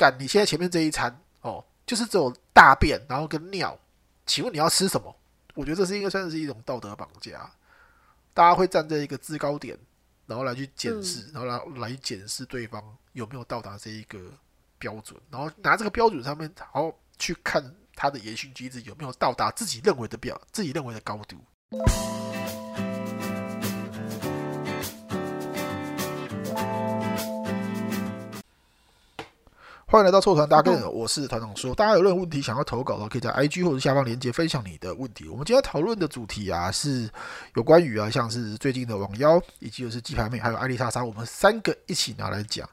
干，你现在前面这一餐哦，就是只有大便，然后跟尿，请问你要吃什么？我觉得这是应该算是一种道德绑架，大家会站在一个制高点，然后来去检视，然后来来检视对方有没有到达这一个标准，然后拿这个标准上面，然后去看他的言行举止有没有到达自己认为的标，自己认为的高度。欢迎来到臭团大哥，我是团长说，大家有任何问题想要投稿的，可以在 IG 或者下方链接分享你的问题。我们今天讨论的主题啊，是有关于啊，像是最近的网妖，以及就是鸡排妹，还有艾丽莎莎，我们三个一起拿来讲。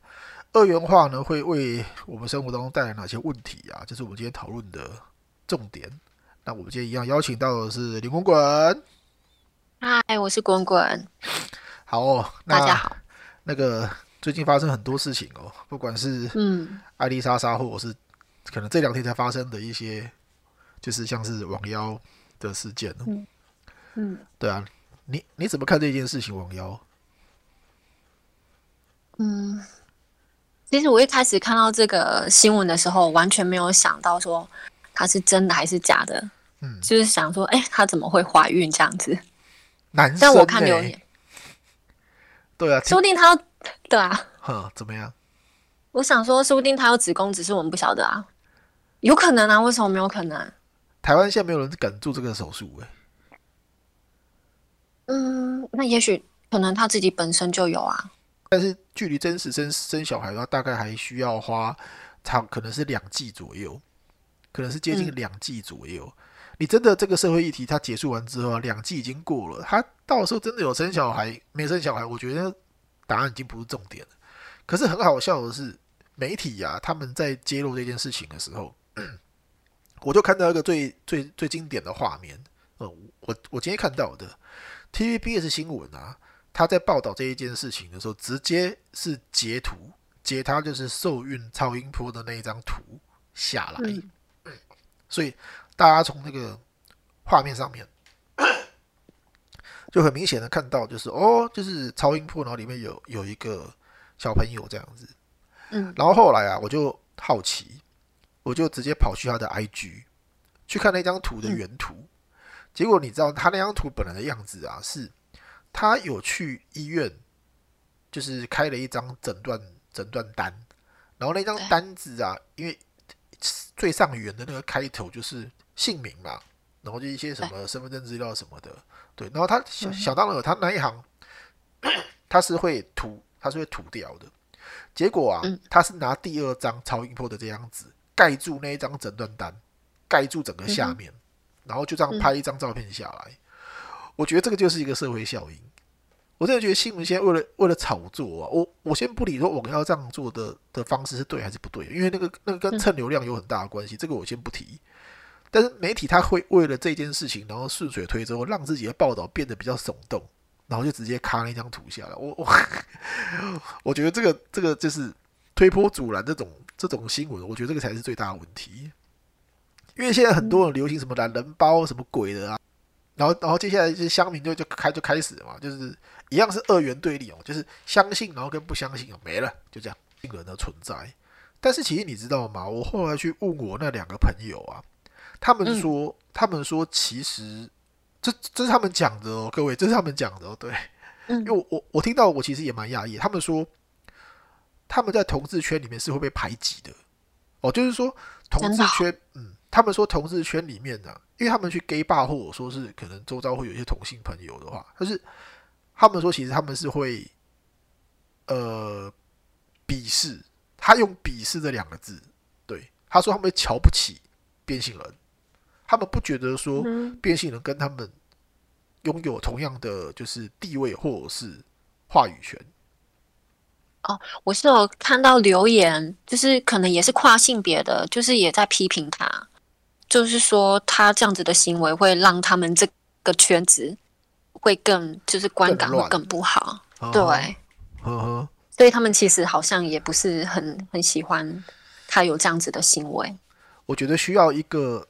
二元化呢，会为我们生活当中带来哪些问题啊？这是我们今天讨论的重点。那我们今天一样邀请到的是林滚滚。嗨，我是滚滚。好哦，大家好。那个。最近发生很多事情哦，不管是嗯艾丽莎莎，或者是可能这两天才发生的一些，就是像是网妖的事件嗯嗯，对啊，你你怎么看这件事情？网妖？嗯，其实我一开始看到这个新闻的时候，完全没有想到说它是真的还是假的。嗯，就是想说，哎，她怎么会怀孕这样子？男生？但我看留言，对啊，说不定他。对啊，哼，怎么样？我想说，说不定他有子宫，只是我们不晓得啊，有可能啊，为什么没有可能？台湾现在没有人敢做这个手术，哎。嗯，那也许可能他自己本身就有啊。但是距离真实生生小孩的话，大概还需要花长，可能是两季左右，可能是接近两季左右。你真的这个社会议题，它结束完之后，两季已经过了，他到时候真的有生小孩没生小孩，我觉得。答案已经不是重点了，可是很好笑的是，媒体呀，他们在揭露这件事情的时候，我就看到一个最最最经典的画面。呃，我我今天看到的 TVBS 新闻啊，他在报道这一件事情的时候，直接是截图截他就是受孕超音波的那一张图下来，所以大家从那个画面上面。就很明显的看到，就是哦，就是超音波，然后里面有有一个小朋友这样子，嗯，然后后来啊，我就好奇，我就直接跑去他的 IG 去看那张图的原图，结果你知道他那张图本来的样子啊，是他有去医院，就是开了一张诊断诊断单，然后那张单子啊，因为最上缘的那个开头就是姓名嘛，然后就一些什么身份证资料什么的。对，然后他想想当然了，他那一行他是会涂，他是会涂掉的。结果啊，他是拿第二张超音波的这样子盖住那一张诊断单，盖住整个下面，然后就这样拍一张照片下来。我觉得这个就是一个社会效应。我真的觉得新闻现在为了为了炒作啊，我我先不理说我们要这样做的的方式是对还是不对，因为那个那个跟蹭流量有很大的关系，这个我先不提。但是媒体他会为了这件事情，然后顺水推舟，让自己的报道变得比较耸动，然后就直接卡那张图下来。我我 我觉得这个这个就是推波阻澜这种这种新闻，我觉得这个才是最大的问题。因为现在很多人流行什么懒人包什么鬼的啊，然后然后接下来就是乡民就就开就开始嘛，就是一样是二元对立哦，就是相信然后跟不相信哦没了，就这样新人的存在。但是其实你知道吗？我后来去问我那两个朋友啊。他们说，他们说，其实这这是他们讲的哦，各位，这是他们讲的哦，对，因为我我我听到，我其实也蛮讶异。他们说，他们在同志圈里面是会被排挤的，哦，就是说同志圈，嗯，他们说同志圈里面的，因为他们去 gay bar 或者说是可能周遭会有一些同性朋友的话，就是他们说，其实他们是会呃鄙视，他用鄙视这两个字，对，他说他们瞧不起变性人。他们不觉得说变性人跟他们拥有同样的就是地位或者是话语权。哦，我是有看到留言，就是可能也是跨性别的，就是也在批评他，就是说他这样子的行为会让他们这个圈子会更就是观感会更不好。对，呵呵，所以他们其实好像也不是很很喜欢他有这样子的行为。我觉得需要一个。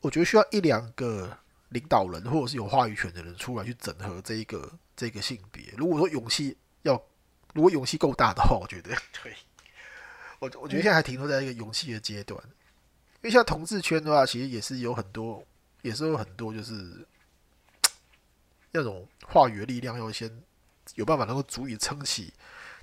我觉得需要一两个领导人或者是有话语权的人出来去整合这一个这个性别。如果说勇气要，如果勇气够大的话，我觉得 对。我我觉得现在还停留在一个勇气的阶段，因为像同志圈的话，其实也是有很多，也是有很多就是那种话语的力量，要先有办法能够足以撑起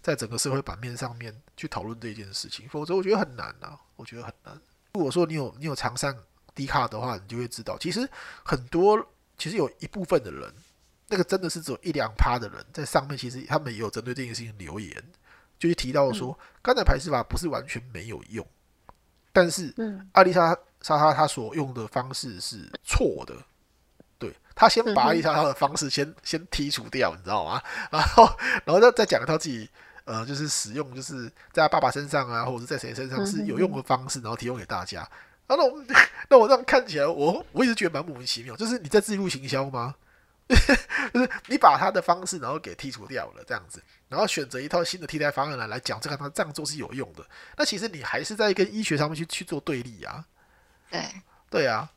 在整个社会版面上面去讨论这件事情，否则我觉得很难啊，我觉得很难。如果说你有你有常上低卡的话，你就会知道，其实很多其实有一部分的人，那个真的是只有一两趴的人在上面，其实他们也有针对这件事情留言。就是提到说，肝胆排斥法不是完全没有用，但是阿丽莎莎莎她所用的方式是错的，对他先把阿丽莎莎的方式先 先剔除掉，你知道吗？然后然后再再讲他自己呃，就是使用就是在他爸爸身上啊，或者是在谁身上是有用的方式，然后提供给大家。那我 那我这样看起来，我我一直觉得蛮莫名其妙，就是你在自入行销吗？就是你把他的方式，然后给剔除掉了，这样子，然后选择一套新的替代方案来来讲，这个他这样做是有用的。那其实你还是在跟医学上面去去做对立啊。对对啊，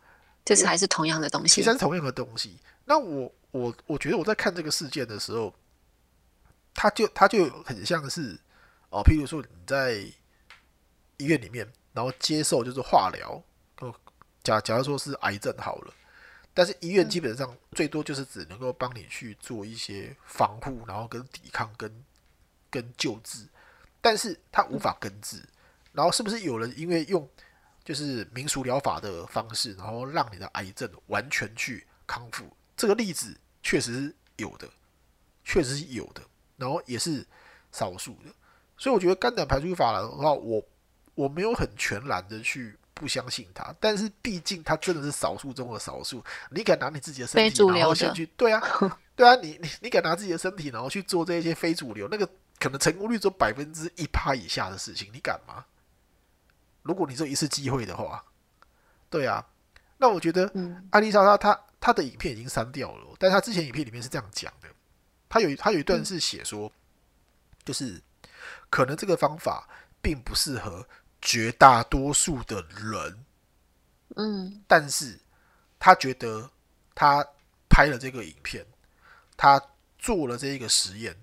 就是还是同样的东西，其实是同样的东西。那我我我觉得我在看这个事件的时候，他就他就很像是哦，譬如说你在医院里面，然后接受就是化疗，假假如说是癌症好了。但是医院基本上最多就是只能够帮你去做一些防护，然后跟抵抗、跟跟救治，但是它无法根治。然后是不是有人因为用就是民俗疗法的方式，然后让你的癌症完全去康复？这个例子确实是有的，确实是有的，然后也是少数的。所以我觉得肝胆排除法的话，我我没有很全然的去。不相信他，但是毕竟他真的是少数中的少数。你敢拿你自己的身体，然后先去对啊，对啊，你你你敢拿自己的身体，然后去做这些非主流，那个可能成功率只有百分之一趴以下的事情，你敢吗？如果你只有一次机会的话，对啊，那我觉得艾丽莎莎她她的影片已经删掉了，但她之前影片里面是这样讲的，她有她有一段是写说，就是可能这个方法并不适合。绝大多数的人，嗯，但是他觉得他拍了这个影片，他做了这一个实验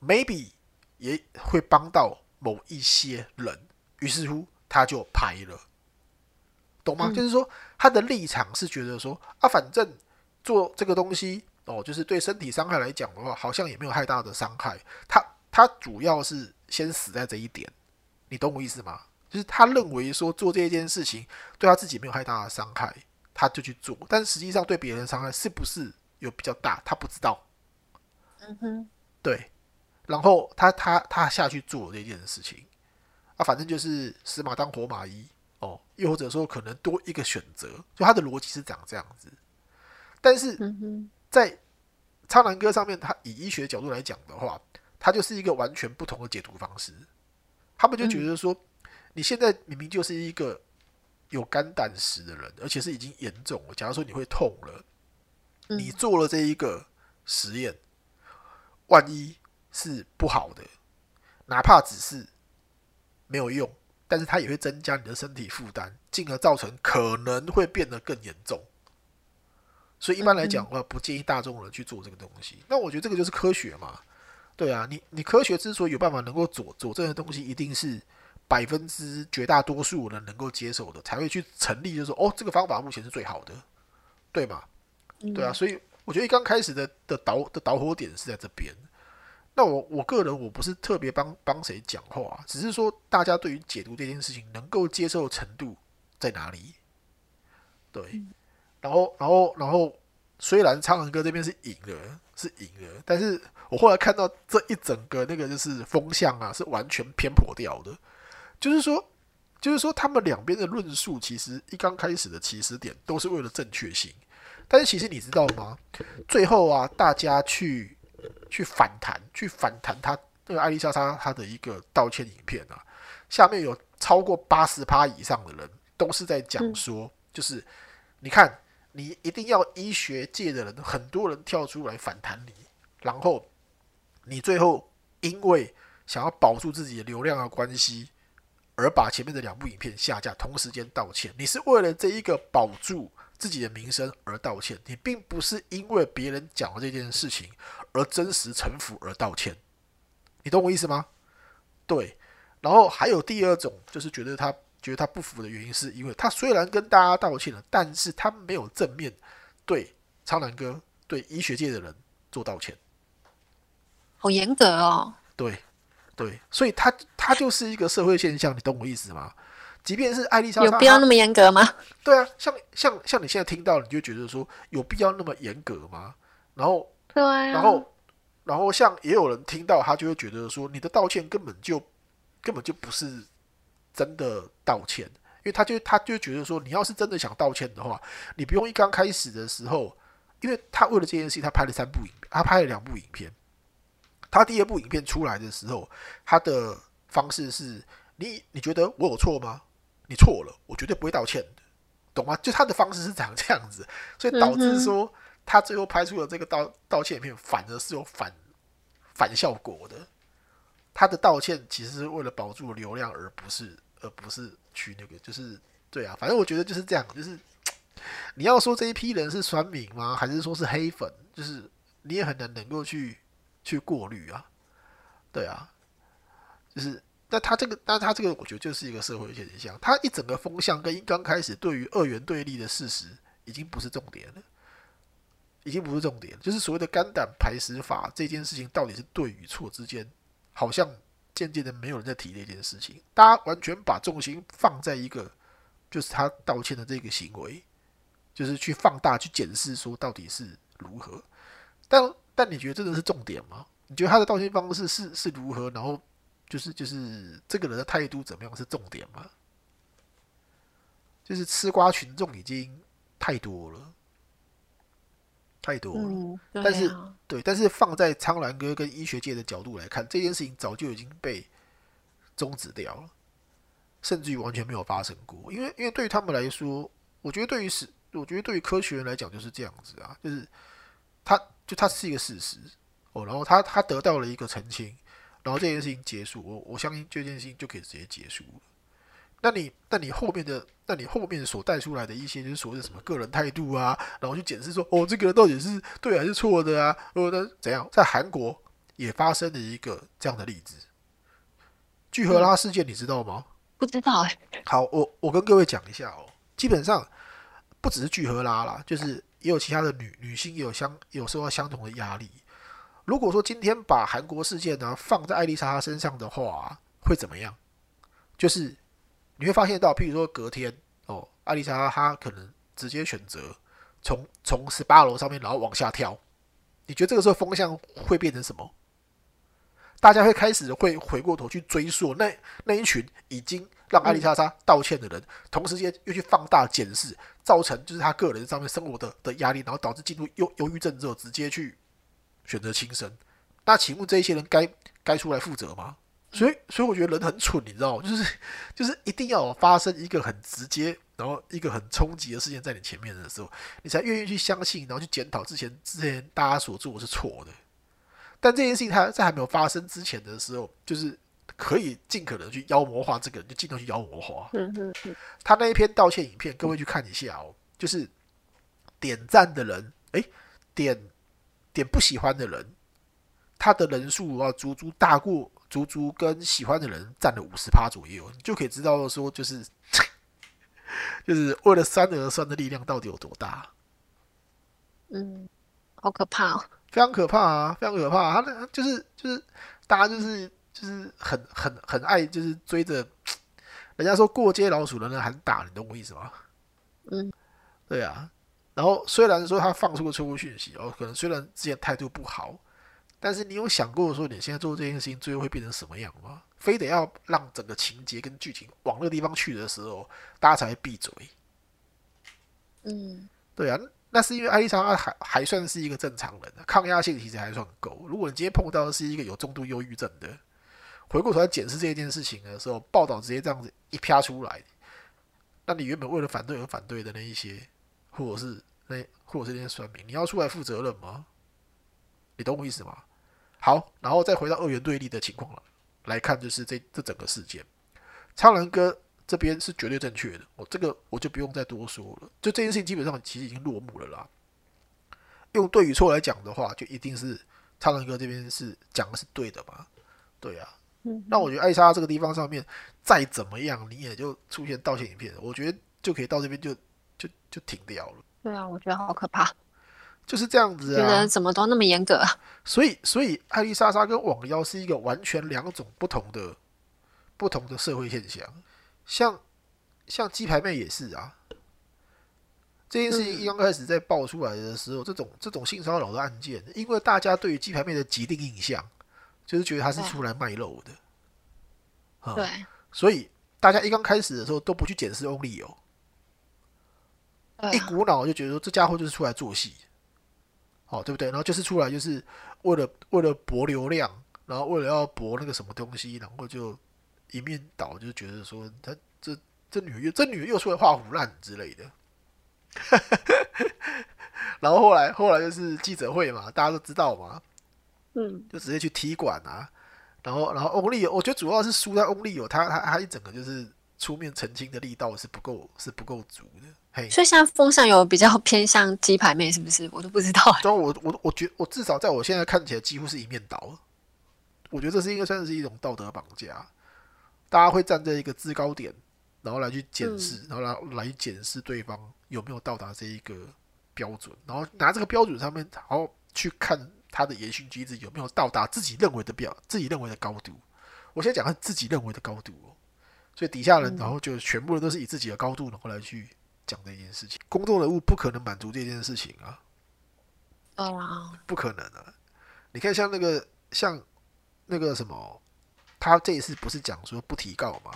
，maybe 也会帮到某一些人，于是乎他就拍了，懂吗？就是说他的立场是觉得说啊，反正做这个东西哦，就是对身体伤害来讲的话，好像也没有太大的伤害。他他主要是先死在这一点。你懂我意思吗？就是他认为说做这一件事情对他自己没有太大的伤害，他就去做。但实际上对别人伤害是不是有比较大，他不知道。嗯哼，对。然后他他他下去做这件事情啊，反正就是死马当活马医哦，又或者说可能多一个选择，就他的逻辑是长这样子。但是在超男哥上面，他以医学角度来讲的话，他就是一个完全不同的解读方式。他们就觉得说，你现在明明就是一个有肝胆石的人，而且是已经严重了。假如说你会痛了，你做了这一个实验，万一是不好的，哪怕只是没有用，但是它也会增加你的身体负担，进而造成可能会变得更严重。所以一般来讲的话，不建议大众人去做这个东西。那我觉得这个就是科学嘛。对啊，你你科学之所以有办法能够佐佐证的东西，一定是百分之绝大多数人能够接受的，才会去成立，就是说哦，这个方法目前是最好的，对吗？对啊，所以我觉得一刚开始的的导的导火点是在这边。那我我个人我不是特别帮帮谁讲话，只是说大家对于解读这件事情能够接受程度在哪里？对，然后然后然后，虽然苍狼哥这边是赢了，是赢了，但是。我后来看到这一整个那个就是风向啊，是完全偏颇掉的。就是说，就是说，他们两边的论述其实一刚开始的起始点都是为了正确性，但是其实你知道吗？最后啊，大家去去反弹，去反弹他那个艾丽莎莎她的一个道歉影片啊，下面有超过八十趴以上的人都是在讲说，就是你看，你一定要医学界的人，很多人跳出来反弹你，然后。你最后因为想要保住自己的流量的关系，而把前面的两部影片下架，同时间道歉。你是为了这一个保住自己的名声而道歉，你并不是因为别人讲了这件事情而真实臣服而道歉。你懂我意思吗？对。然后还有第二种，就是觉得他觉得他不服的原因，是因为他虽然跟大家道歉了，但是他没有正面对苍南哥、对医学界的人做道歉。好严格哦。对，对，所以他他就是一个社会现象，你懂我意思吗？即便是艾丽莎，有必要那么严格吗？对啊，像像像你现在听到，你就觉得说有必要那么严格吗？然后，对，然后，然后像也有人听到，他就会觉得说你的道歉根本就根本就不是真的道歉，因为他就他就觉得说，你要是真的想道歉的话，你不用一刚开始的时候，因为他为了这件事情，他拍了三部影，他拍了两部影片。他第二部影片出来的时候，他的方式是：你你觉得我有错吗？你错了，我绝对不会道歉的，懂吗？就他的方式是长这样子，所以导致说他最后拍出了这个道道歉片，反而是有反反效果的。他的道歉其实是为了保住流量，而不是而不是去那个，就是对啊，反正我觉得就是这样，就是 你要说这一批人是酸民吗？还是说是黑粉？就是你也很难能够去。去过滤啊，对啊，就是那他这个，那他这个，我觉得就是一个社会现象。他一整个风向跟刚开始对于二元对立的事实，已经不是重点了，已经不是重点。就是所谓的肝胆排石法这件事情，到底是对与错之间，好像渐渐的没有人在提这件事情。大家完全把重心放在一个，就是他道歉的这个行为，就是去放大去检视说到底是如何，但。但你觉得这个是重点吗？你觉得他的道歉方式是是如何？然后就是就是这个人的态度怎么样是重点吗？就是吃瓜群众已经太多了，太多了。但是对，但是放在苍兰哥跟医学界的角度来看，这件事情早就已经被终止掉了，甚至于完全没有发生过。因为因为对于他们来说，我觉得对于是，我觉得对于科学人来讲就是这样子啊，就是他。就他是一个事实哦，然后他他得到了一个澄清，然后这件事情结束，我我相信这件事情就可以直接结束了。那你那你后面的那你后面所带出来的一些就是所谓的什么个人态度啊，然后去检视说哦这个人到底是对还是错的啊？哦，那怎样？在韩国也发生了一个这样的例子，聚合拉事件，你知道吗？不知道哎。好，我我跟各位讲一下哦，基本上不只是聚合拉啦，就是。也有其他的女女性也有相有受到相同的压力。如果说今天把韩国事件呢放在艾丽莎身上的话，会怎么样？就是你会发现到，譬如说隔天哦，艾丽莎她可能直接选择从从十八楼上面然后往下跳。你觉得这个时候风向会变成什么？大家会开始会回过头去追溯那那一群已经。让艾丽莎莎道歉的人，同时间又去放大检视，造成就是他个人上面生活的的压力，然后导致进入忧忧郁症之后，直接去选择轻生。那请问这一些人该该出来负责吗？所以，所以我觉得人很蠢，你知道吗？就是就是一定要发生一个很直接，然后一个很冲击的事件在你前面的时候，你才愿意去相信，然后去检讨之前之前大家所做的是错的。但这件事情它在还没有发生之前的时候，就是。可以尽可能去妖魔化这个人，就尽量去妖魔化。嗯嗯他那一篇道歉影片，各位去看一下哦。就是点赞的人，哎，点点不喜欢的人，他的人数啊，足足大过足足跟喜欢的人占了五十趴左右，你就可以知道说，就是 就是为了三而酸的力量到底有多大。嗯，好可怕哦，非常可怕啊，非常可怕。他那就是就是大家就是。就是很很很爱，就是追着人家说过街老鼠的人喊打，你懂我意思吗？嗯，对啊。然后虽然说他放出个错误讯息，哦，可能虽然之前态度不好，但是你有想过说你现在做这件事情最后会变成什么样吗？非得要让整个情节跟剧情往那个地方去的时候，大家才会闭嘴。嗯，对啊，那是因为艾丽莎还还算是一个正常人，抗压性其实还算够。如果你今天碰到的是一个有重度忧郁症的，回过头来检视这件事情的时候，报道直接这样子一啪出来，那你原本为了反对而反对的那一些，或者是那或者是那些酸民，你要出来负责任吗？你懂我意思吗？好，然后再回到二元对立的情况了，来看就是这这整个事件，苍兰哥这边是绝对正确的，我这个我就不用再多说了，就这件事情基本上其实已经落幕了啦。用对与错来讲的话，就一定是苍兰哥这边是讲的是对的嘛？对啊。嗯，那我觉得艾莎这个地方上面再怎么样，你也就出现道歉影片，我觉得就可以到这边就就就停掉了，对啊，我觉得好可怕，就是这样子觉啊得。怎么都那么严格啊。所以，所以艾丽莎莎跟网妖是一个完全两种不同的不同的社会现象。像像鸡排妹也是啊。这件事情一刚开始在爆出来的时候，这种这种性骚扰的案件，因为大家对于鸡排妹的既定印象就是觉得她是出来卖肉的，啊、对，所以大家一刚开始的时候都不去检视翁立友，一股脑就觉得说这家伙就是出来做戏，哦，对不对？然后就是出来就是为了为了博流量，然后为了要博那个什么东西，然后就一面倒，就觉得说他这这女又这女又出来画虎烂之类的。然后后来后来就是记者会嘛，大家都知道嘛，嗯，就直接去踢馆啊。然后然后翁立友，我觉得主要是输在翁立友，他他他一整个就是出面澄清的力道是不够是不够足的。嘿，所以现在风向有比较偏向鸡排妹，是不是？我都不知道。所以我我我觉我至少在我现在看起来几乎是一面倒。我觉得这是应该算是一种道德绑架，大家会站在一个制高点，然后来去检视，然后来来检视对方有没有到达这一个标准，然后拿这个标准上面，然后去看他的言行举止有没有到达自己认为的标，自己认为的高度。我先讲他自己认为的高度哦，所以底下人然后就全部人都是以自己的高度然后来去讲这件事情。公众人物不可能满足这件事情啊。对啊，不可能的。你看，像那个像那个什么，他这一次不是讲说不提告吗？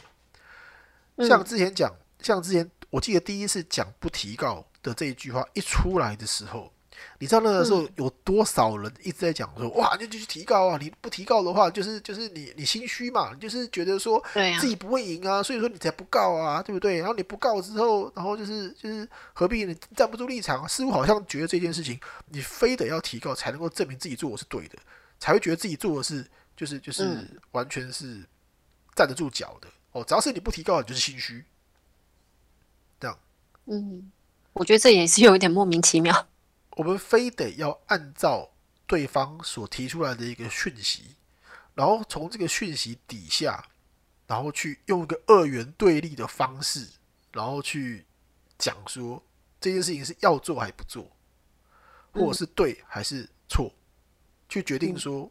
嗯像之前讲，像之前我记得第一次讲不提告的这一句话一出来的时候，你知道那个时候有多少人一直在讲说，哇，你就去提告啊！你不提告的话，就是就是你你心虚嘛，你就是觉得说自，己不会赢啊，所以说你才不告啊，对不对？然后你不告之后，然后就是就是何必你站不住立场？似乎好像觉得这件事情你非得要提告才能够证明自己做的是对的，才会觉得自己做的是就是就是嗯完全是站得住脚的哦。只要是你不提高，你就是心虚。这样嗯，我觉得这也是有一点莫名其妙。我们非得要按照对方所提出来的一个讯息，然后从这个讯息底下，然后去用一个二元对立的方式，然后去讲说这件事情是要做还不做，或者是对还是错，去决定说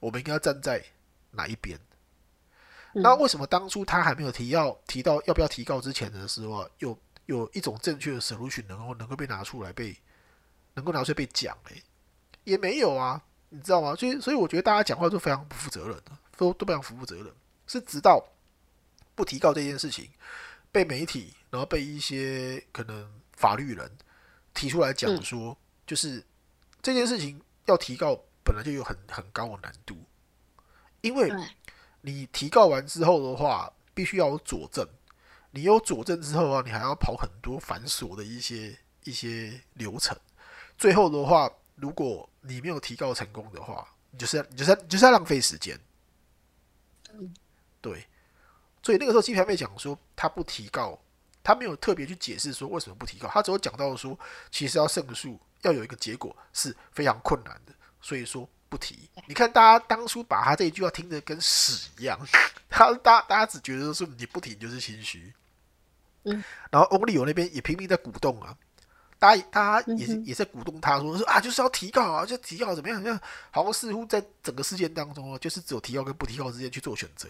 我们应该要站在哪一边。嗯那为什么当初他还没有提要提到要不要提告之前的时候啊，有有一种正确的 solution 能够能够被拿出来被能够拿出来被讲诶、也没有啊，你知道吗？所以所以我觉得大家讲话都非常不负责任的，都都非常不负责任，是直到不提告这件事情被媒体，然后被一些可能法律人提出来讲嗯说，就是这件事情要提告本来就有很很高的难度，因为，你提告完之后的话，必须要有佐证。你有佐证之后啊，你还要跑很多繁琐的一些一些流程。最后的话，如果你没有提告成功的话，你就是要你就是就是要浪费时间。对。所以那个时候，鸡排妹讲说，他不提告，他没有特别去解释说为什么不提告，他只有讲到说，其实要胜诉，要有一个结果是非常困难的，所以说不提。你看，大家当初把他这一句话听得跟屎一样，他大大家只觉得说你不提就是心虚，嗯，然后翁立友那边也拼命在鼓动啊，大家大家也也在鼓动他说说啊，就是要提告啊，就提告怎么样怎么样，好像似乎在整个事件当中哦，就是只有提告跟不提告之间去做选择，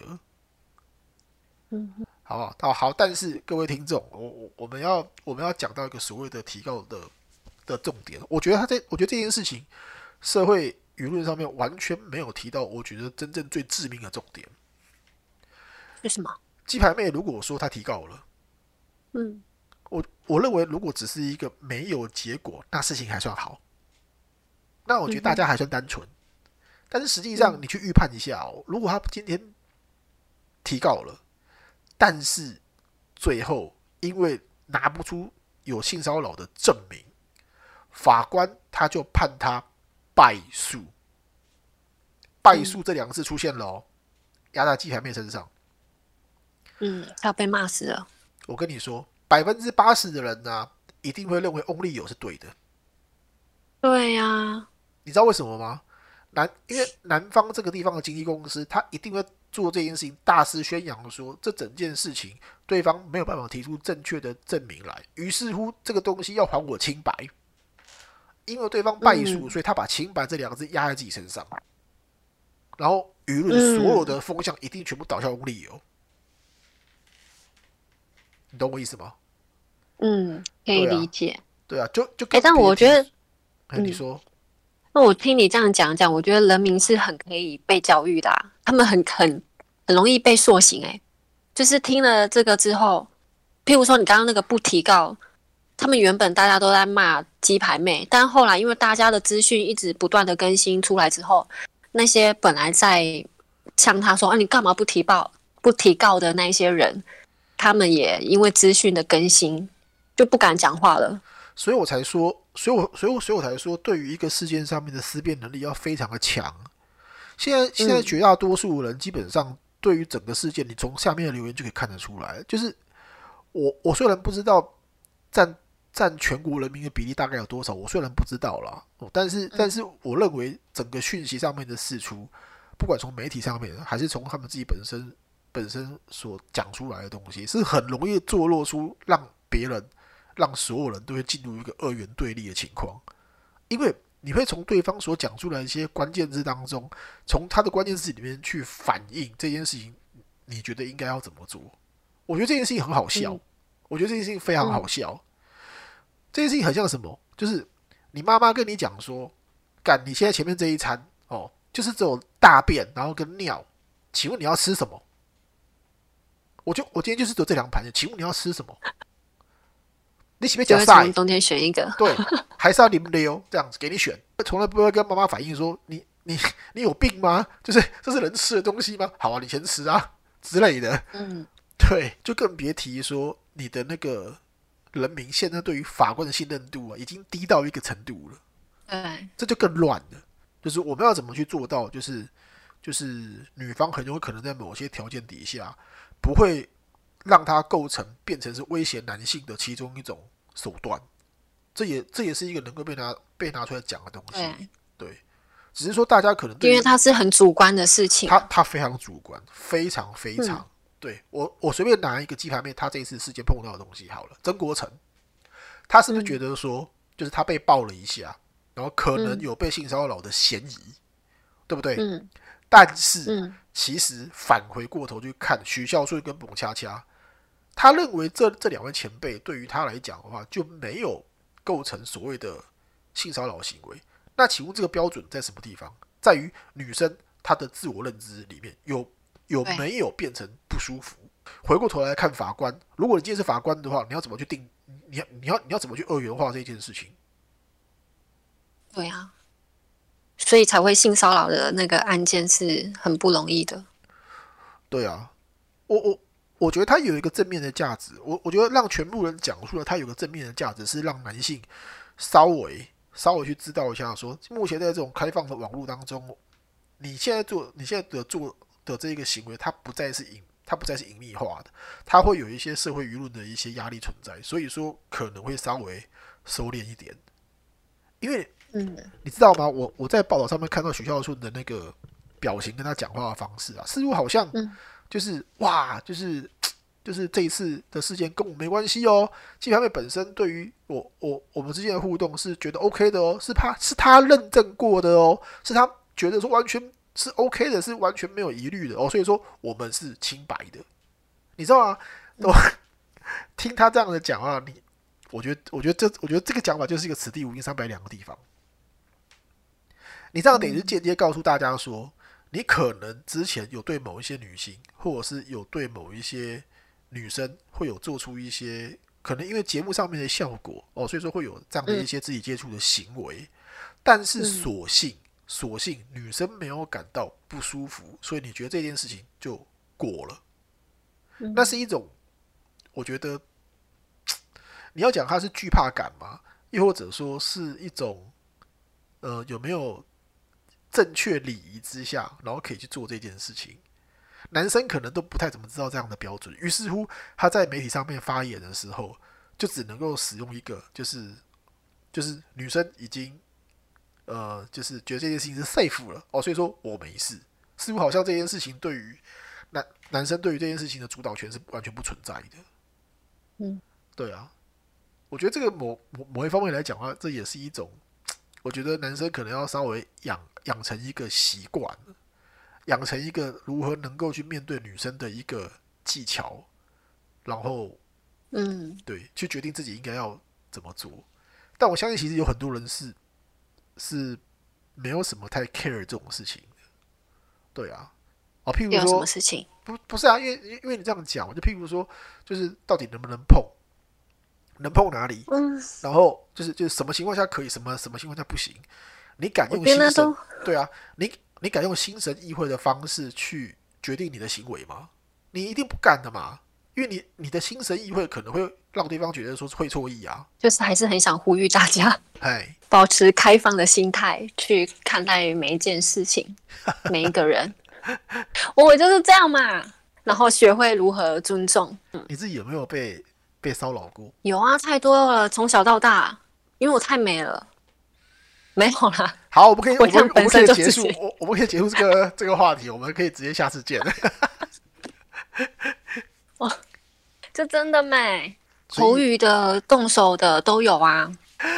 嗯哼，好不好？好好，但是各位听众，我我我们要我们要讲到一个所谓的提高的的重点，我觉得他在我觉得这件事情社会舆论上面完全没有提到，我觉得真正最致命的重点。为什么？鸡排妹如果说她提告了，嗯，我我认为如果只是一个没有结果，那事情还算好，那我觉得大家还算单纯。但是实际上，你去预判一下哦，如果她今天提告了，但是最后因为拿不出有性骚扰的证明，法官他就判他败诉。败诉这两个字出现了哦，压在鸡排妹身上。嗯，他要被骂死了。我跟你说，百分之八十的人呢、一定会认为翁立友是对的。对呀、你知道为什么吗？南因为南方这个地方的经纪公司，他一定会做这件事情，大肆宣扬说这整件事情对方没有办法提出正确的证明来，于是乎这个东西要还我清白，因为对方败诉，所以他把清白这两个字压在自己身上，然后舆论所有的风向一定全部倒向无理由，你懂我意思吗？嗯，可以理解。对啊，就就哎，但我觉得，哎，你说。那我听你这样讲讲，我觉得人民是很可以被教育的，他们很很很容易被塑形。哎，就是听了这个之后，譬如说你刚刚那个不提告，他们原本大家都在骂鸡排妹，但后来因为大家的资讯一直不断的更新出来之后，那些本来在向他说啊你干嘛不提报不提告的那些人，他们也因为资讯的更新就不敢讲话了。所以我才说，所以我，所以我，所以我才说，对于一个事件上面的思辨能力要非常的强。现在，现在绝大多数人基本上对于整个事件，你从下面的留言就可以看得出来。就是我，我虽然不知道占占全国人民的比例大概有多少，我虽然不知道啦，但是，但是我认为整个讯息上面的释出，不管从媒体上面，还是从他们自己本身本身所讲出来的东西，是很容易坐落出让别人。让所有人都会进入一个二元对立的情况，因为你会从对方所讲出来一些关键字当中，从他的关键字里面去反映这件事情，你觉得应该要怎么做？我觉得这件事情很好笑，我觉得这件事情非常好笑。这件事情很像什么？就是你妈妈跟你讲说：“干，你现在前面这一餐哦，就是只有大便，然后跟尿，请问你要吃什么？”我就我今天就是得这两盘，请问你要吃什么？你喜不喜欢晒？冬天选一个，对，还是要你们溜这样子给你选。从来不会跟妈妈反映说你你你有病吗？就是这是人吃的东西吗？好啊，你先吃啊之类的。嗯，对，就更别提说你的那个人民现在对于法官的信任度啊，已经低到一个程度了。对，这就更乱了。就是我们要怎么去做到？就是就是女方很有可能在某些条件底下不会。让它构成变成是威胁男性的其中一种手段，这也这也是一个能够被拿被拿出来讲的东西。对，只是说大家可能因为它是很主观的事情，它它非常主观，非常非常。对我我随便拿一个鸡排妹，她这一次事件碰到的东西好了，曾国成，他是不是觉得说，就是他被爆了一下，然后可能有被性骚扰的嫌疑，对不对？嗯。但是，其实返回过头去看，许孝顺跟彭恰恰。他认为这这两位前辈对于他来讲的话就没有构成所谓的性骚扰行为。那请问这个标准在什么地方？在于女生她的自我认知里面有有没有变成不舒服？回过头来看法官，如果你今天是法官的话，你要怎么去定？你要你要你要怎么去二元化这件事情？对啊，所以才会性骚扰的那个案件是很不容易的。对啊，我我。我觉得它有一个正面的价值，我我觉得让全部人讲述了它有个正面的价值，是让男性稍微稍微去知道一下，说目前在这种开放的网络当中，你现在做你现在的做的这一个行为，它不再是隐，它不再是隐秘化的，它会有一些社会舆论的一些压力存在，所以说可能会稍微收敛一点，因为嗯，你知道吗？我我在报道上面看到许孝顺的那个表情跟他讲话的方式啊，似乎好像。就是哇，就是就是这一次的事件跟我没关系哦。季排妹本身对于我我我们之间的互动是觉得 OK 的哦，是他是他认证过的哦，是他觉得说完全是 OK 的，是完全没有疑虑的哦。所以说我们是清白的，你知道吗？我 听他这样的讲话，你我觉得我觉得这我觉得这个讲法就是一个此地无银三百两个地方。你这样等于是间接告诉大家说。你可能之前有对某一些女性，或者是有对某一些女生，会有做出一些可能因为节目上面的效果哦，所以说会有这样的一些肢体接触的行为，但是所幸所幸女生没有感到不舒服，所以你觉得这件事情就过了，那是一种我觉得你要讲它是惧怕感吗？又或者说是一种呃有没有？正确礼仪之下，然后可以去做这件事情。男生可能都不太怎么知道这样的标准，于是乎他在媒体上面发言的时候，就只能够使用一个，就是就是女生已经呃，就是觉得这件事情是 safe 了哦，所以说我没事，似乎好像这件事情对于男男生对于这件事情的主导权是完全不存在的。嗯，对啊，我觉得这个某某某一方面来讲的话，这也是一种，我觉得男生可能要稍微养养成一个习惯，养成一个如何能够去面对女生的一个技巧，然后嗯，对去决定自己应该要怎么做。但我相信，其实有很多人是是没有什么太 care 这种事情的。对啊，哦，譬如说什说么事情？不不是啊，因为因为你这样讲，我就譬如说，就是到底能不能碰，能碰哪里，嗯，然后就是就是什么情况下可以，什么什么情况下不行，你敢用心神对啊，你你敢用心神意会的方式去决定你的行为吗？你一定不敢的嘛，因为你你的心神意会可能会让对方觉得说是会错意啊，就是还是很想呼吁大家哎，保持开放的心态去看待每一件事情，每一个人。我就是这样嘛，然后学会如何尊重。你自己有没有被被骚扰过？有啊，太多了，从小到大，因为我太美了。没有啦，好，我们可以，我们我们可以结束，我我们可以结束这个 这个话题，我们可以直接下次见。这真的美，口语的、动手的都有啊。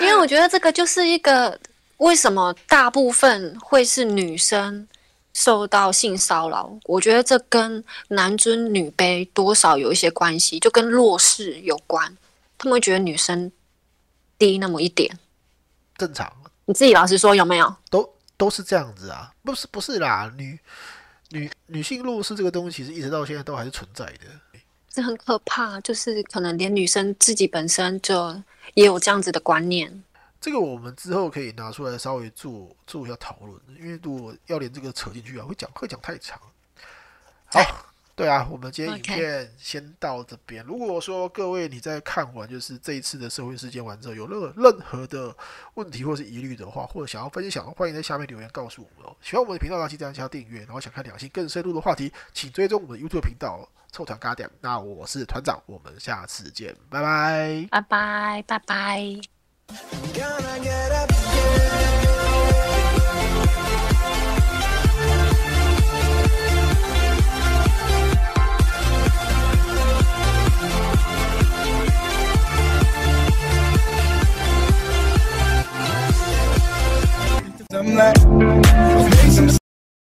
因为我觉得这个就是一个为什么大部分会是女生受到性骚扰，我觉得这跟男尊女卑多少有一些关系，就跟弱势有关。他们会觉得女生低那么一点。正常你自己老实说有没有？都都是这样子啊，不是不是啦，女女女性弱势这个东西，其实一直到现在都还是存在的。这很可怕，就是可能连女生自己本身就也有这样子的观念。这个我们之后可以拿出来稍微做做一下讨论，因为如果要连这个扯进去啊，会讲会讲太长。好，对啊，我们今天影片先到这边。如果说各位你在看完就是这一次的社会事件完之后，有任何任何的问题或是疑虑的话，或者想要分享，欢迎在下面留言告诉我们哦。喜欢我们的频道，记得按下订阅，然后想看两性更深入的话题，请追踪我们的 YouTube 频道凑团咖点。那我是团长我们下次见拜拜。拜拜拜拜。